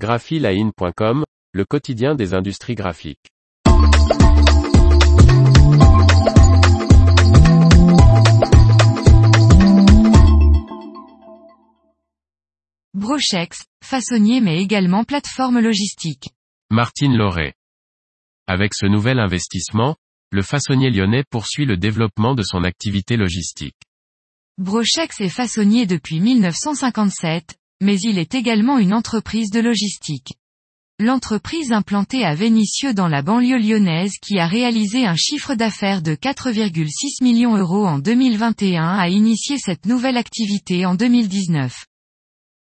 graphiline.com, le quotidien des industries graphiques. Brochex, façonnier mais également plateforme logistique. Martine Lauré. Avec ce nouvel investissement, le façonnier lyonnais poursuit le développement de son activité logistique. Brochex est façonnier depuis 1957, mais il est également une entreprise de logistique. L'entreprise implantée à Vénissieux dans la banlieue lyonnaise qui a réalisé un chiffre d'affaires de 4,6 millions d'euros en 2021 a initié cette nouvelle activité en 2019.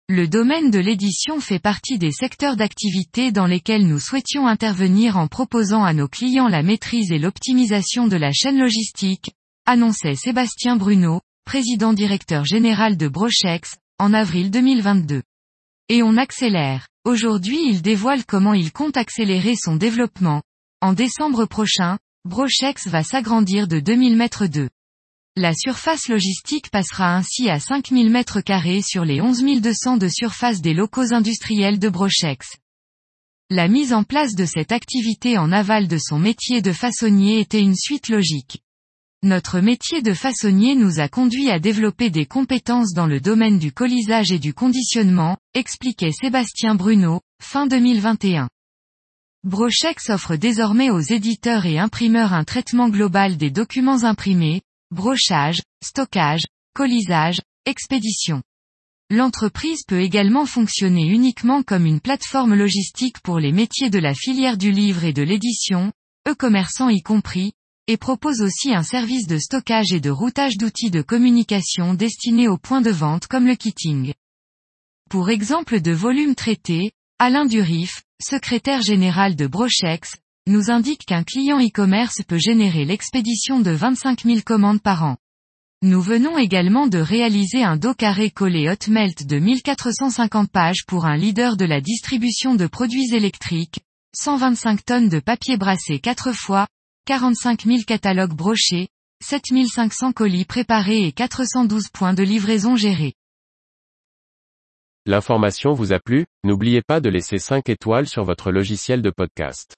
Le domaine de l'édition fait partie des secteurs d'activité dans lesquels nous souhaitions intervenir en proposant à nos clients la maîtrise et l'optimisation de la chaîne logistique, annonçait Sébastien Bruno, président directeur général de Brochex, en avril 2022. Et on accélère. Aujourd'hui il dévoile comment il compte accélérer son développement. En décembre prochain, Brochex va s'agrandir de 2000 mètres de. La surface logistique passera ainsi à 5000 mètres carrés sur les 11 200 de surface des locaux industriels de Brochex. La mise en place de cette activité en aval de son métier de façonnier était une suite logique. Notre métier de façonnier nous a conduit à développer des compétences dans le domaine du colisage et du conditionnement, expliquait Sébastien Bruno, fin 2021. Brochex offre désormais aux éditeurs et imprimeurs un traitement global des documents imprimés, brochage, stockage, colisage, expédition. L'entreprise peut également fonctionner uniquement comme une plateforme logistique pour les métiers de la filière du livre et de l'édition, e-commerçants y compris, et propose aussi un service de stockage et de routage d'outils de communication destinés aux points de vente comme le kitting. Pour exemple de volume traité, Alain Durif, secrétaire général de Brochex, nous indique qu'un client e-commerce peut générer l'expédition de 25 000 commandes par an. Nous venons également de réaliser un dos carré collé Hotmelt de 1450 pages pour un leader de la distribution de produits électriques, 125 tonnes de papier brassé 4 fois, 45 000 catalogues brochés, 7500 colis préparés et 412 points de livraison gérés. L'information vous a plu, n'oubliez pas de laisser 5 étoiles sur votre logiciel de podcast.